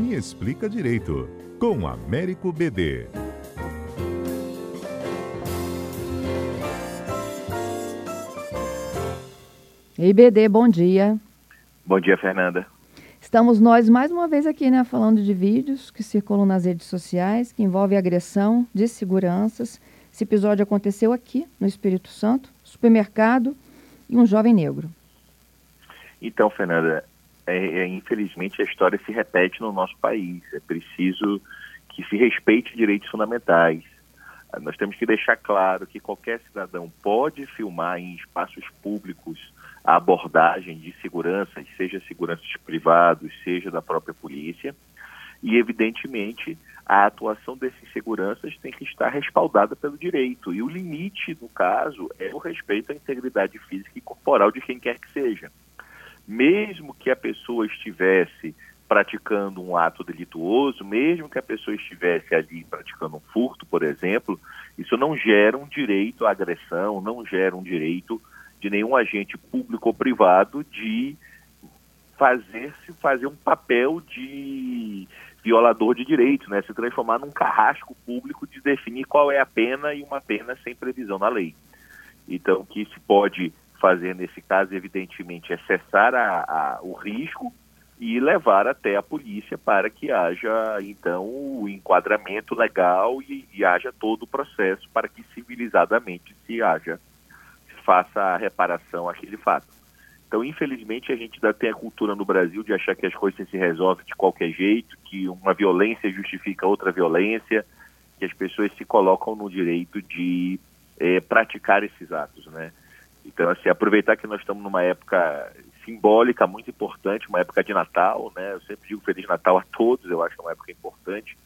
Me Explica Direito, com Américo BD. Ei, BD, bom dia. Bom dia, Fernanda. Estamos nós mais uma vez aqui, né, falando de vídeos que circulam nas redes sociais, que envolvem agressão de seguranças. Esse episódio aconteceu aqui, no Espírito Santo, supermercado e um jovem negro. Então, Fernanda, é, é, infelizmente a história se repete no nosso país. É preciso que se respeite direitos fundamentais. Nós temos que deixar claro que qualquer cidadão pode filmar em espaços públicos a abordagem de segurança, seja seguranças privados, seja da própria polícia, e evidentemente a atuação desses seguranças tem que estar respaldada pelo direito. E o limite, no caso, é o respeito à integridade física e corporal de quem quer que seja mesmo que a pessoa estivesse praticando um ato delituoso, mesmo que a pessoa estivesse ali praticando um furto, por exemplo, isso não gera um direito à agressão, não gera um direito de nenhum agente público ou privado de fazer se fazer um papel de violador de direitos, né? se transformar num carrasco público de definir qual é a pena e uma pena sem previsão na lei. Então, que se pode fazer nesse caso, evidentemente, é cessar a, a, o risco e levar até a polícia para que haja, então, o enquadramento legal e, e haja todo o processo para que civilizadamente se haja, se faça a reparação àquele fato. Então, infelizmente, a gente ainda tem a cultura no Brasil de achar que as coisas se resolvem de qualquer jeito, que uma violência justifica outra violência, que as pessoas se colocam no direito de é, praticar esses atos, né? Então, assim, aproveitar que nós estamos numa época simbólica muito importante, uma época de Natal, né? Eu sempre digo Feliz Natal a todos, eu acho que é uma época importante,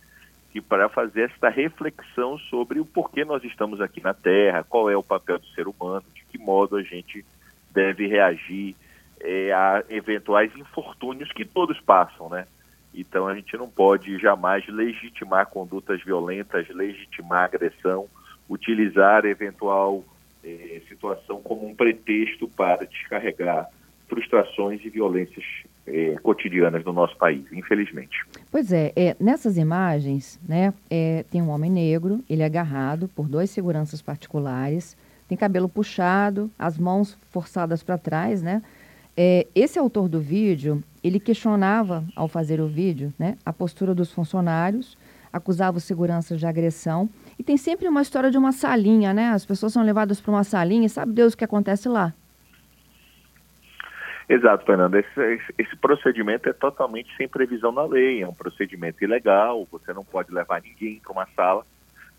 e para fazer esta reflexão sobre o porquê nós estamos aqui na Terra, qual é o papel do ser humano, de que modo a gente deve reagir é, a eventuais infortúnios que todos passam, né? Então a gente não pode jamais legitimar condutas violentas, legitimar agressão, utilizar eventual é, situação como um pretexto para descarregar frustrações e violências é, cotidianas no nosso país, infelizmente. Pois é, é nessas imagens, né, é, tem um homem negro, ele é agarrado por dois seguranças particulares, tem cabelo puxado, as mãos forçadas para trás, né? É, esse autor do vídeo, ele questionava, ao fazer o vídeo, né, a postura dos funcionários, acusava os seguranças de agressão e tem sempre uma história de uma salinha, né? As pessoas são levadas para uma salinha e sabe Deus o que acontece lá. Exato, Fernando. Esse, esse, esse, procedimento é totalmente sem previsão na lei, é um procedimento ilegal, você não pode levar ninguém para uma sala.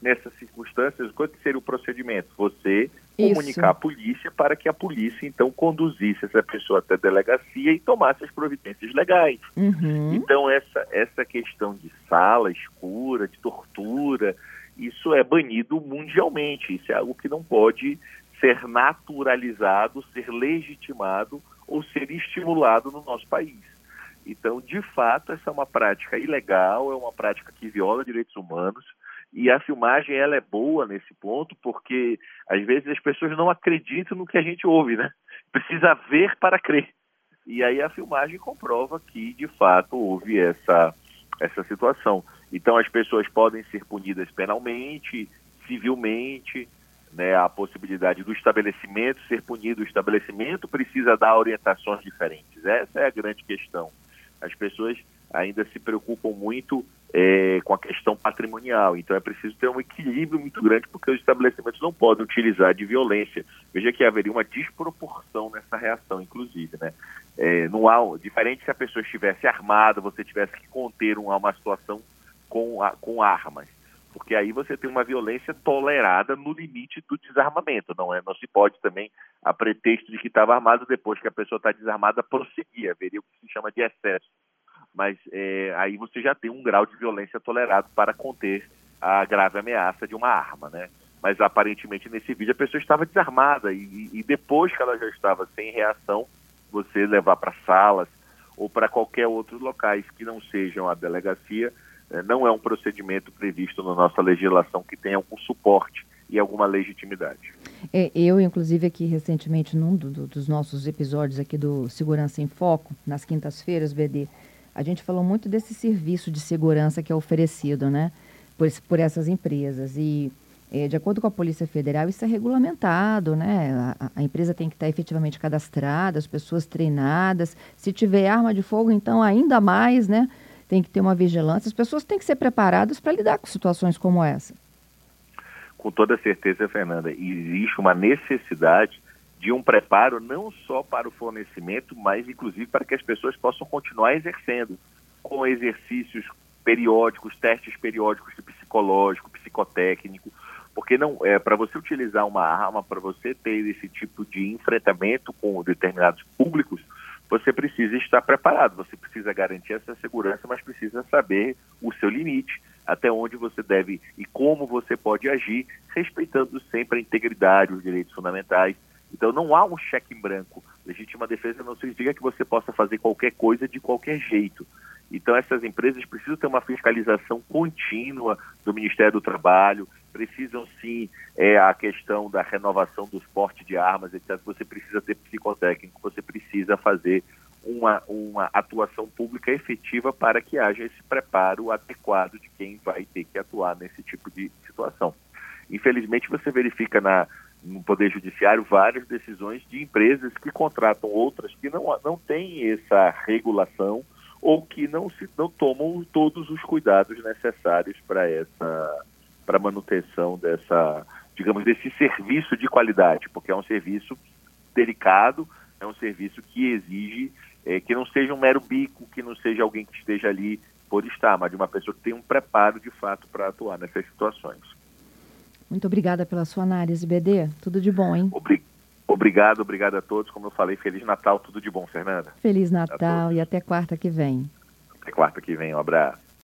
Nessas circunstâncias, qual seria o procedimento? Você Isso. comunicar à polícia para que a polícia, então, conduzisse essa pessoa até a delegacia e tomasse as providências legais. Uhum. Então, essa, essa questão de sala escura, de tortura, isso é banido mundialmente. Isso é algo que não pode ser naturalizado, ser legitimado ou ser estimulado no nosso país. Então, de fato, essa é uma prática ilegal, é uma prática que viola direitos humanos e a filmagem ela é boa nesse ponto porque às vezes as pessoas não acreditam no que a gente ouve, né? Precisa ver para crer. E aí a filmagem comprova que de fato houve essa essa situação. Então as pessoas podem ser punidas penalmente, civilmente, né, a possibilidade do estabelecimento ser punido, o estabelecimento precisa dar orientações diferentes. Essa é a grande questão. As pessoas ainda se preocupam muito é, com a questão patrimonial, então é preciso ter um equilíbrio muito grande, porque os estabelecimentos não podem utilizar de violência. Veja que haveria uma desproporção nessa reação, inclusive, né? É, não há, diferente se a pessoa estivesse armada, você tivesse que conter uma, uma situação com, a, com armas. Porque aí você tem uma violência tolerada no limite do desarmamento, não é? Não se pode também, a pretexto de que estava armado, depois que a pessoa está desarmada, prosseguir. Haveria o que se chama de excesso. Mas é, aí você já tem um grau de violência tolerado para conter a grave ameaça de uma arma, né? Mas aparentemente nesse vídeo a pessoa estava desarmada e, e depois que ela já estava sem reação, você levar para salas ou para qualquer outros locais que não sejam a delegacia, não é um procedimento previsto na nossa legislação que tenha algum suporte e alguma legitimidade. É, eu, inclusive, aqui recentemente, num do, do, dos nossos episódios aqui do Segurança em Foco, nas quintas-feiras, BD, a gente falou muito desse serviço de segurança que é oferecido, né, por, por essas empresas. E, é, de acordo com a Polícia Federal, isso é regulamentado, né? A, a, empresa tem que estar efetivamente cadastrada, as pessoas treinadas. Se tiver arma de fogo, então ainda mais, né? Tem que ter uma vigilância. As pessoas têm que ser preparadas para lidar com situações como essa. Com toda certeza, Fernanda, existe uma necessidade de um preparo não só para o fornecimento, mas inclusive para que as pessoas possam continuar exercendo com exercícios periódicos, testes periódicos de psicológico, psicotécnico, porque não é para você utilizar uma arma, para você ter esse tipo de enfrentamento com determinados públicos, você precisa estar preparado, você precisa garantir essa segurança, mas precisa saber o seu limite, até onde você deve e como você pode agir, respeitando sempre a integridade, os direitos fundamentais então não há um cheque em branco. Legítima defesa não significa que você possa fazer qualquer coisa de qualquer jeito. Então essas empresas precisam ter uma fiscalização contínua do Ministério do Trabalho, precisam sim é, a questão da renovação dos portes de armas, etc. Você precisa ter psicotécnico, você precisa fazer uma, uma atuação pública efetiva para que haja esse preparo adequado de quem vai ter que atuar nesse tipo de situação. Infelizmente, você verifica na, no Poder Judiciário várias decisões de empresas que contratam outras que não, não têm essa regulação ou que não, se, não tomam todos os cuidados necessários para essa para manutenção dessa, digamos, desse serviço de qualidade, porque é um serviço delicado, é um serviço que exige é, que não seja um mero bico, que não seja alguém que esteja ali por estar, mas de uma pessoa que tem um preparo de fato para atuar nessas situações. Muito obrigada pela sua análise, BD. Tudo de bom, hein? Obrigado, obrigado a todos. Como eu falei, Feliz Natal, tudo de bom, Fernanda. Feliz Natal e até quarta que vem. Até quarta que vem, um abraço.